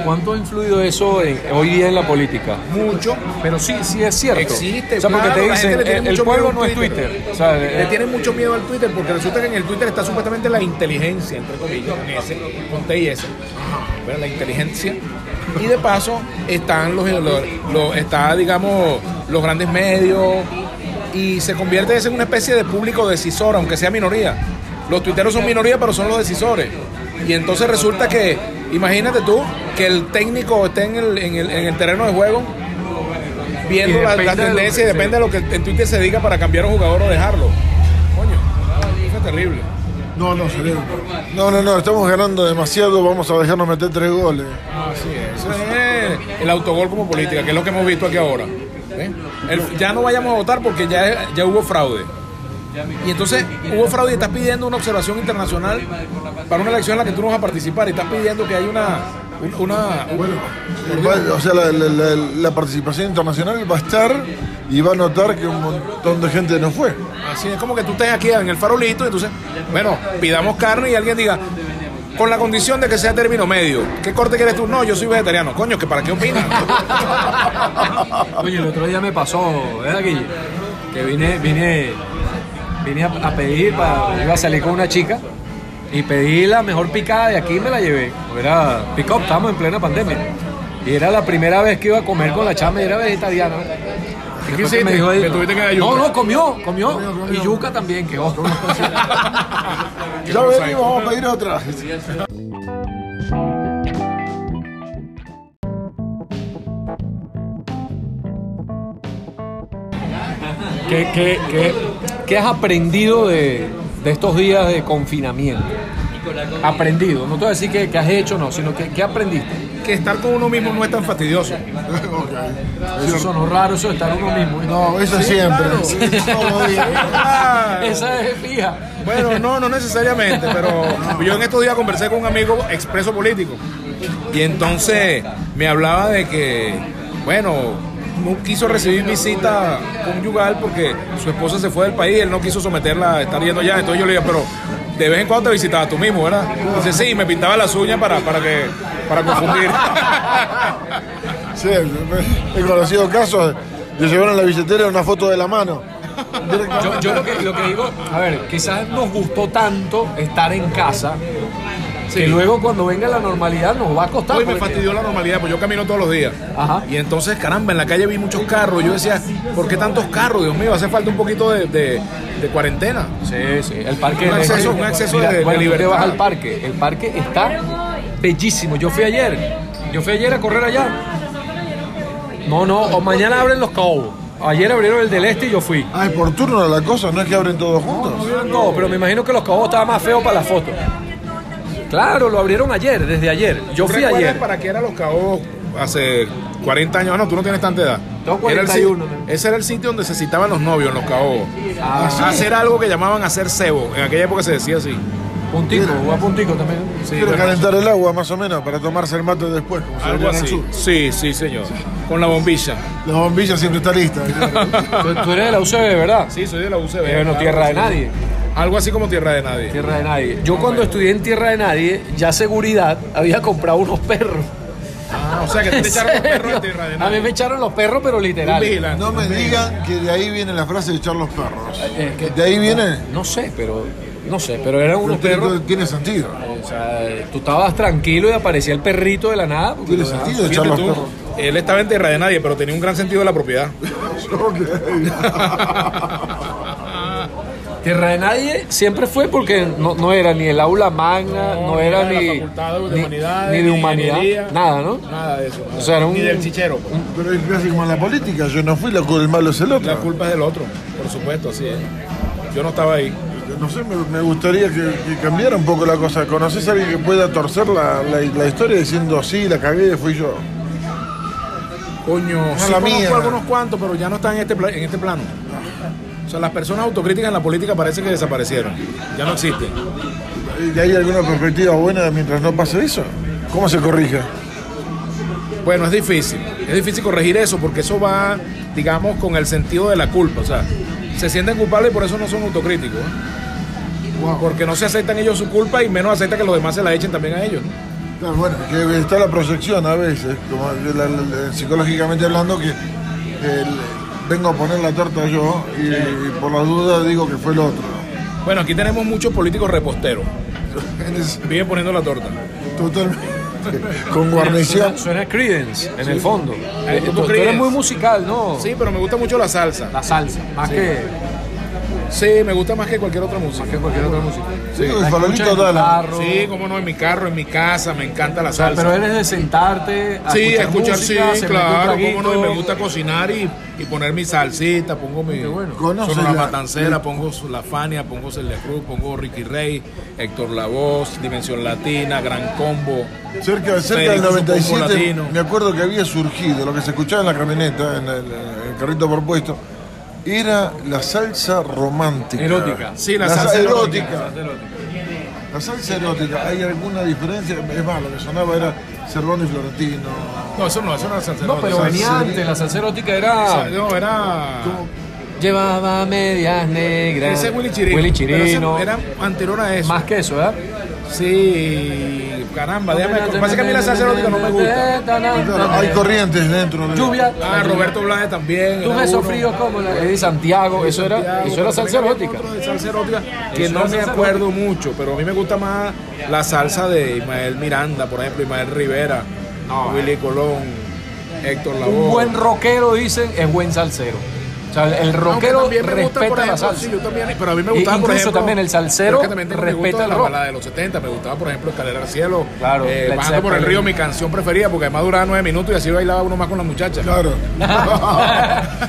S2: ¿Cuánto ha influido eso en- hoy día en la política?
S3: Mucho.
S2: Pero sí, sí es cierto.
S3: Existe,
S2: O sea, porque
S3: claro,
S2: te
S3: la
S2: dicen,
S3: gente le tiene
S2: el, pueblo
S3: miedo
S2: no es
S3: Twitter.
S2: Twitter. O sea,
S3: Le
S2: eh,
S3: tienen mucho miedo al Twitter porque resulta que en el Twitter está supuestamente la inteligencia, entre comillas, con S, con T y S. Bueno, la inteligencia. Y de paso están los, los- los- está, digamos, los grandes medios y se convierte eso en una especie de público decisor, aunque sea minoría. Los tuiteros son minoría, pero son los decisores. Y entonces resulta que, imagínate tú, que el técnico esté en el, en el, en el terreno de juego viendo la, tendencia y depende de lo que en Twitter se diga para cambiar a un jugador o dejarlo. Coño, eso es terrible.
S1: No, no, sería- No, no, no, estamos ganando demasiado, vamos a dejarnos meter tres goles.
S3: Así es. Eso es el autogol como política, que es lo que hemos visto aquí ahora. El- ya no vayamos a votar porque ya, ya hubo fraude. Y entonces hubo fraude y estás pidiendo una observación internacional para una elección en la que tú no vas a participar y estás pidiendo que haya una... una
S1: Va- O sea, la, la- la- la participación internacional va a estar y va a notar que un montón de gente no fue.
S3: Así es como que tú estés aquí en el farolito y entonces, bueno, pidamos carne y alguien diga, con la condición de que sea término medio. ¿Qué corte quieres tú? No, yo soy vegetariano. Coño, ¿que ¿para qué opinas?
S2: Oye, el otro día me pasó, ¿verdad, Guille? Que vine, vine, vine a, a pedir, para, iba a salir con una chica y pedí la mejor picada de aquí y me la llevé. Era pick up, estábamos en plena pandemia. Y era la primera vez que iba a comer con la chama y era vegetariana.
S3: ¿Qué
S2: Después
S3: hiciste?
S2: me dijo ahí-
S3: ¿Le tuviste que
S2: no, no, comió, comió. Y yuca también, que ojo.
S1: Ya venimos, vamos a pedir otra.
S2: ¿Qué, qué, qué- qué has aprendido de, de estos días de confinamiento? Aprendido, no te voy a decir que, que has hecho, no, sino que, ¿qué aprendiste?
S3: que estar con uno mismo no es tan fastidioso.
S2: Eso sonó raro, eso de estar uno mismo.
S1: No, eso siempre. Todos los días.
S2: Esa es fija.
S3: Bueno, no, no necesariamente, pero yo en estos días conversé con un amigo expreso político y entonces me hablaba de que, bueno, no quiso recibir visita conyugal porque su esposa se fue del país, él no quiso someterla a estar yendo allá, entonces yo le dije, pero de vez en cuando te visitabas tú mismo, ¿verdad? Dice, sí, me pintaba las uñas para, para que para confundir.
S1: Sí, he conocido casos de llevaron la billetera una foto de la mano.
S2: Yo, yo lo, que, lo que digo, a ver, quizás nos gustó tanto estar en casa que luego cuando venga la normalidad nos va a costar.
S3: Hoy me
S2: porque-
S3: fastidió la normalidad, pues yo camino todos los días.
S2: Ajá.
S3: Y entonces, caramba, en la calle vi muchos carros. Yo decía, ¿por qué tantos carros? Dios mío, hace falta un poquito de, de- de cuarentena.
S2: Sí, sí, el parque
S3: Un acceso- un acceso de- de
S2: bueno, te
S3: libertad.
S2: vas al parque, el parque está bellísimo. Yo fui ayer, yo fui ayer a correr allá. No, no, o mañana abren los cabos. Ayer abrieron el del este y yo fui.
S1: Ay, por turno la cosa, no es que abren todos juntos.
S2: No, pero me imagino que los cabos estaban más feos para la foto. Claro, lo abrieron ayer, desde ayer. Yo fui
S3: ¿Recuerdas
S2: ayer.
S3: para qué eran los cabos hace 40 años? Ah, no, tú no tienes tanta edad.
S2: Tengo
S3: Era el
S2: 41,
S3: si-
S2: ¿no?
S3: ese era el sitio donde se citaban los novios en los cabos.
S2: Ah, sí.
S3: Hacer algo que llamaban hacer cebo. En aquella época se decía así.
S2: Puntico, voy a puntico también.
S3: Sí, bueno,
S1: calentar el agua más o menos para tomarse el mate después, como se
S3: algo
S1: en el sur.
S3: Sí, sí, señor. Con la bombilla.
S1: La bombilla siempre está lista.
S2: Tú, tú eres de la UCB, ¿verdad?
S3: Sí, soy de la UCB.
S2: Eh, bueno,
S3: claro,
S2: tierra de
S3: sí.
S2: nadie.
S3: Algo así como tierra de nadie.
S2: Tierra de nadie. Yo cuando estudié en Tierra de Nadie, ya seguridad, había comprado unos perros.
S3: Ah, o sea que te echaron los perros de tierra de
S2: A mí
S3: nadie.
S2: me echaron los perros, pero literal.
S1: No me digan que de ahí viene la frase de echar los perros.
S2: Eh, que-
S1: De ahí viene.
S2: No sé, pero no sé, pero eran unos perros.
S1: tiene sentido.
S2: O sea, tú estabas tranquilo y aparecía el perrito de la nada. porque
S1: Tiene sentido echar los
S3: tú,
S1: perros.
S3: él estaba en tierra de nadie, pero tenía un gran sentido de la propiedad.
S2: Tierra de Nadie siempre fue porque no, no era ni el aula magna, no,
S3: No,
S2: era
S3: ni de la
S2: ni,
S3: de
S2: ni- de
S3: ni de
S2: humanidad, nada, ¿no?
S3: Nada de eso. nada.
S2: O sea, era un-
S3: Ni del chichero. pues.
S1: Pero es casi como en la política, yo no fui, la, el malo es el otro.
S3: La culpa es del otro, por supuesto, así es. Yo no estaba ahí.
S1: No sé, me, me gustaría que, que cambiara un poco la cosa. ¿Conoces a alguien que pueda torcer la, la- la historia diciendo sí, la cagué, fui yo?
S3: Coño, sí
S1: la
S3: conozco
S1: mía.
S3: algunos cuantos, pero ya no están en este, pla- en este plano. O sea, las personas autocríticas en la política parece que desaparecieron. Ya no existen.
S1: ¿Y hay alguna perspectiva buena mientras no pase eso? ¿Cómo se corrige?
S3: Bueno, es difícil. Es difícil corregir eso porque eso va, digamos, con el sentido de la culpa. O sea, se sienten culpables y por eso no son autocríticos. ¿eh? Porque no se aceptan ellos su culpa y menos aceptan que los demás se la echen también a ellos. ¿no?
S1: Claro, bueno, que está la proyección a veces, como que la- la- psicológicamente hablando, que el- vengo a poner la torta yo y, y por la duda digo que fue el otro.
S3: Bueno, aquí tenemos muchos políticos reposteros.
S1: Es
S3: Viven poniendo la torta.
S1: totalmente con guarnición.
S2: Suena, suena Creedence en el fondo. Eh,
S3: tú
S2: tú, tú
S3: Creedence.
S2: eres muy musical, ¿no?
S3: Sí, pero me gusta mucho la salsa.
S2: La salsa, más que,
S3: Sí, me gusta más que cualquier otra música.
S2: que cualquier otra música.
S1: Sí,
S2: La tu
S1: Dala.
S2: carro.
S3: Sí, cómo no, en mi carro, en mi casa, me encanta la salsa.
S2: pero eres de sentarte a
S3: Sí,
S2: escuchar,
S3: a escuchar,
S2: música,
S3: sí, claro, cómo no, y me gusta cocinar y, y poner mi salsita, pongo mi
S2: Qué bueno.
S1: ¿Conoces
S3: Sonora
S1: la-
S3: Matancera, pongo La Fania, pongo Celia Cruz, pongo Ricky Rey, Héctor Lavoz, Dimensión Latina, Gran Combo.
S1: Cerca, cerca del
S3: Federico Supongo
S1: 97
S3: Latino.
S1: me acuerdo que había surgido lo que se escuchaba en la camioneta, en el, en el carrito por puesto, era la salsa romántica.
S2: Erótica.
S3: Sí, la
S1: sa-
S3: salsa
S1: erótica.
S3: erótica.
S1: La salsa erótica, ¿hay alguna diferencia? Es más, lo que sonaba era Cervón y Florentino.
S3: No, eso no, eso no era salsa
S2: No, pero
S3: erótica.
S2: venía antes, la salsa erótica
S3: O
S2: era...
S3: sea, No, era...
S2: Llevaba medias negras.
S3: Ese es Willy Chirino.
S2: Willy Chirino.
S3: Era anterior a eso.
S2: Más que eso, ¿verdad?
S3: Sí, caramba, déjame... Pasa que a mí la salsa erótica no me gusta.
S1: Hay corrientes dentro de
S2: Lluvia.
S3: Ah, Roberto Blades también.
S2: Besos
S3: uno.
S2: fríos como la de Santiago. Eso era, eso era salsa erótica.
S3: salsa erótica que no me acuerdo mucho, pero a mí me gusta más la salsa de Ismael Miranda, por ejemplo, Ismael Rivera, Willy Colón, Héctor Lavoe.
S2: Un buen rockero, dicen, es buen salsero. O sea, el rockero
S3: también me gusta, por
S2: respeta la salsa.
S3: sí, yo también, pero a mí me
S2: Y
S3: gustaba, por
S2: incluso
S3: ejemplo,
S2: también el salsero
S3: también
S2: respeta
S3: la
S2: rock.
S3: balada de los 70, me gustaba, por ejemplo, Escalera al Cielo,
S2: Claro,
S3: eh, Bajando por el río, mi canción preferida, porque además duraba nueve minutos y así bailaba uno más con las muchachas.
S1: Claro.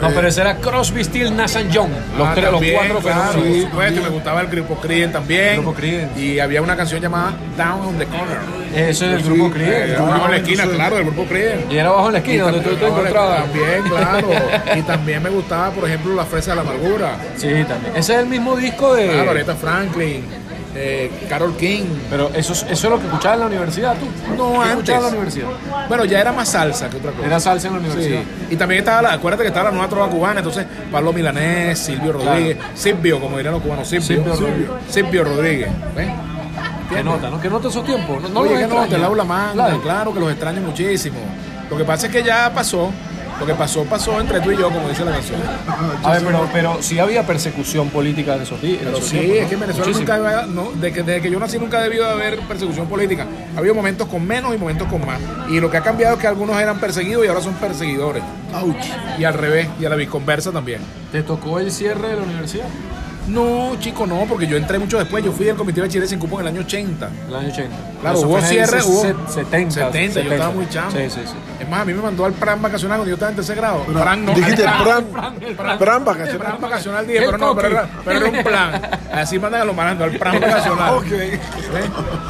S2: No, pero ese era Crosby, Still, Nash and Young. Los,
S3: Ah,
S2: tres, los
S3: también,
S2: cuatro
S3: claro, por supuesto, y me gustaba el grupo Crien también.
S2: Grupo.
S3: Y había una canción llamada Down on the Corner.
S2: Eso es el grupo
S3: Eh,
S2: Creedence.
S3: abajo en la esquina, claro, del grupo Crien.
S2: Y era abajo en la esquina, donde tú te encontrabas.
S3: También, claro. Y también me gustaba, por ejemplo, La Fresa de la Amargura.
S2: Sí, también. Ese es el mismo disco de.
S3: Claro, Aretha Franklin, eh, Carol King.
S2: Pero eso, es- eso es lo que escuchabas en la universidad, tú.
S3: No,
S2: ¿Qué
S3: antes.
S2: en la universidad?
S3: Bueno, ya era más salsa que otra cosa.
S2: Era salsa en la
S3: Sí.
S2: universidad.
S3: Y también estaba la, acuérdate que estaba la nueva trova cubana, entonces Pablo Milanés, Silvio Rodríguez, Silvio, como dirían los cubanos, Silvio.
S2: Silvio Rodríguez.
S3: Silvio Rodríguez. ¿ves?
S2: ¿Qué nota, no? ¿Qué nota esos tiempos? No, no
S3: Oye,
S2: los
S3: que no,
S2: extrañas.
S3: te lavo la manga,
S2: Claro.
S3: claro. que los extraño muchísimo. Lo que pasa es que ya pasó. Lo que pasó, pasó entre tú y yo, como dice la canción.
S2: A ver, pero, pero sí había persecución política en esos días. en
S3: Pero
S2: esos
S3: sí,
S2: tiempos,
S3: es que en. Venezuela
S2: Muchísimo.
S3: nunca había, no, de que, desde que yo nací nunca ha debido de haber persecución política. Ha habido momentos con menos y momentos con más. Y lo que ha cambiado es que algunos eran perseguidos y ahora son perseguidores. Y al revés, y a la visconversa también.
S2: ¿Te tocó el cierre de la universidad?
S3: No, chico, no, porque yo entré mucho después. Yo fui del comité de Chile sin cupo en el año 80.
S2: El año 80.
S3: Claro,
S2: Eso
S3: hubo cierre, hubo
S2: se- 70.
S3: 70, yo estaba muy chamo.
S2: Sí, sí, sí.
S3: Es más, a mí me mandó al plan vacacional cuando yo estaba en tercer grado. Fran no,
S1: Dijiste
S3: el
S1: Pran
S3: plan
S1: vacacional.
S3: vacacional dije,
S2: El
S3: pero no, pero era, pero era un plan. Así mandan a los malandros, al plan vacacional. ¿Ves?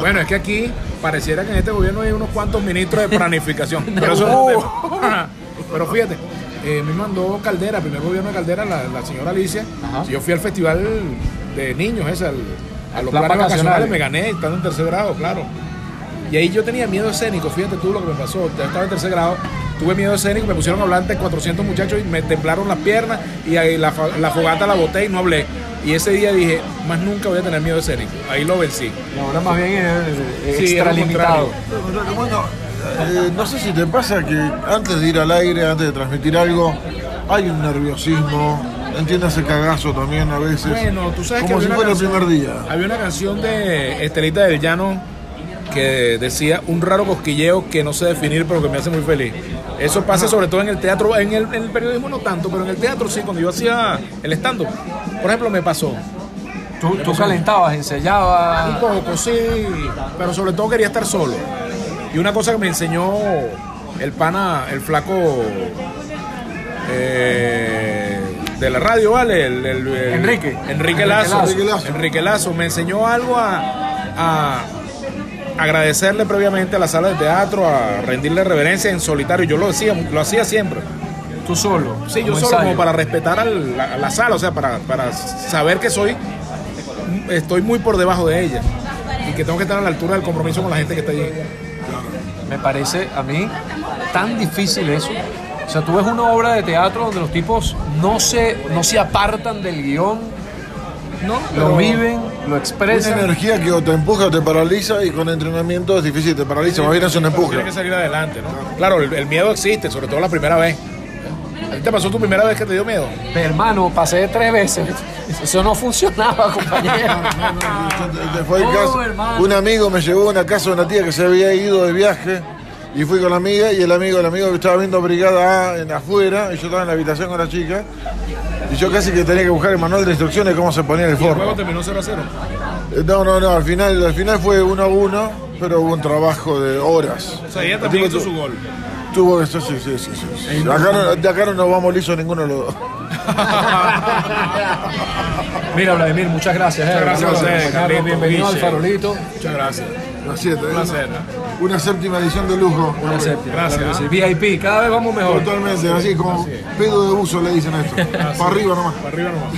S3: Bueno, es que aquí pareciera que en este gobierno hay unos cuantos ministros de planificación. Pero eso es un tema. Pero fíjate, eh, me mandó Caldera, primer gobierno de Caldera, la, la señora Alicia.
S2: Ajá.
S3: Yo fui al festival de niños, ese, al- a los
S2: Plan
S3: planes
S2: vacacional.
S3: vacacionales, me gané, estando en tercer grado, claro. Y ahí yo tenía miedo escénico, fíjate tú lo que me pasó. Ya estaba en tercer grado, tuve miedo escénico, me pusieron a hablar ante 400 muchachos y me temblaron las piernas y ahí la, la fogata la boté y no hablé. Y ese día dije, más nunca voy a tener miedo escénico. Ahí lo vencí.
S2: Ahora más bien es, es
S3: Sí,
S2: extralimitado.
S1: Bueno, eh, no sé si te pasa que antes de ir al aire, antes de transmitir algo, hay un nerviosismo, entiéndase cagazo también a veces.
S3: Bueno, tú sabes que
S1: como
S3: había
S1: si
S3: una
S1: fuera el
S3: canción-
S1: primer día.
S3: Había una canción de Estelita del Llano que decía un raro cosquilleo que no sé definir pero que me hace muy feliz. Eso pasa sobre todo en el teatro, en el, en el periodismo no tanto, pero en el teatro sí, cuando yo hacía el stand-up. Por ejemplo, me pasó.
S2: Tú, tú calentabas,
S3: Un
S2: ensayabas.
S3: poco, sí, pero sobre todo quería estar solo. Y una cosa que me enseñó el pana, el flaco eh, de la radio, ¿vale? El, el- el-
S2: Enrique.
S3: Enrique. Lazo.
S1: Enrique Lazo.
S3: Enrique Lazo. Me enseñó algo a, a agradecerle previamente a la sala de teatro, a rendirle reverencia en solitario. Yo lo hacía, lo hacía siempre.
S2: Tú solo.
S3: Sí, yo solo
S2: ensayo.
S3: como para respetar al- la, la sala, o sea, para, para saber que soy, estoy muy por debajo de ella y que tengo que estar a la altura del compromiso con la gente que está allí.
S2: Me parece a mí tan difícil eso. O sea, tú ves una obra de teatro donde los tipos no se, no se apartan del guion,
S3: ¿No?
S2: lo viven, lo
S1: Una energía que o te empuja o te paraliza y con entrenamiento es difícil, te paraliza, más bien es un empuje.
S3: Tiene que salir adelante, ¿no? Claro, el, el miedo existe, sobre todo la primera vez. ¿A ti te pasó tu primera vez que te dio miedo?
S2: Pero, hermano, pasé tres veces. Eso no funcionaba, compañero.
S1: Este fue el caso. Un amigo me llevó a una casa de una tía que se había ido de viaje y fui con la amiga y el amigo, el amigo que estaba viendo Brigada A en afuera y yo estaba en la habitación con la chica y yo casi que tenía que buscar el manual de instrucciones de cómo se ponía el
S3: El juego terminó 0 a 0.
S1: Eh, No, no, no, al final, al final fue uno a uno, pero hubo un trabajo de horas.
S3: O sea, ella
S1: El
S3: también hizo su gol.
S1: Tuvo que sí, sí, sí, sí, sí. Acá no, de acá no nos vamos lisos ninguno de los dos.
S2: Mira, Vladimir, muchas gracias. eh.
S3: Muchas gracias a
S2: Bienvenido al farolito.
S3: Muchas gracias.
S1: Las siete, ¿eh?
S3: Un placer.
S1: Una séptima edición de lujo.
S2: Una séptima,
S3: Gracias.
S2: VIP, cada vez vamos mejor.
S1: Totalmente, así como pedo de buzo le dicen esto. Para arriba nomás.
S3: Para arriba nomás.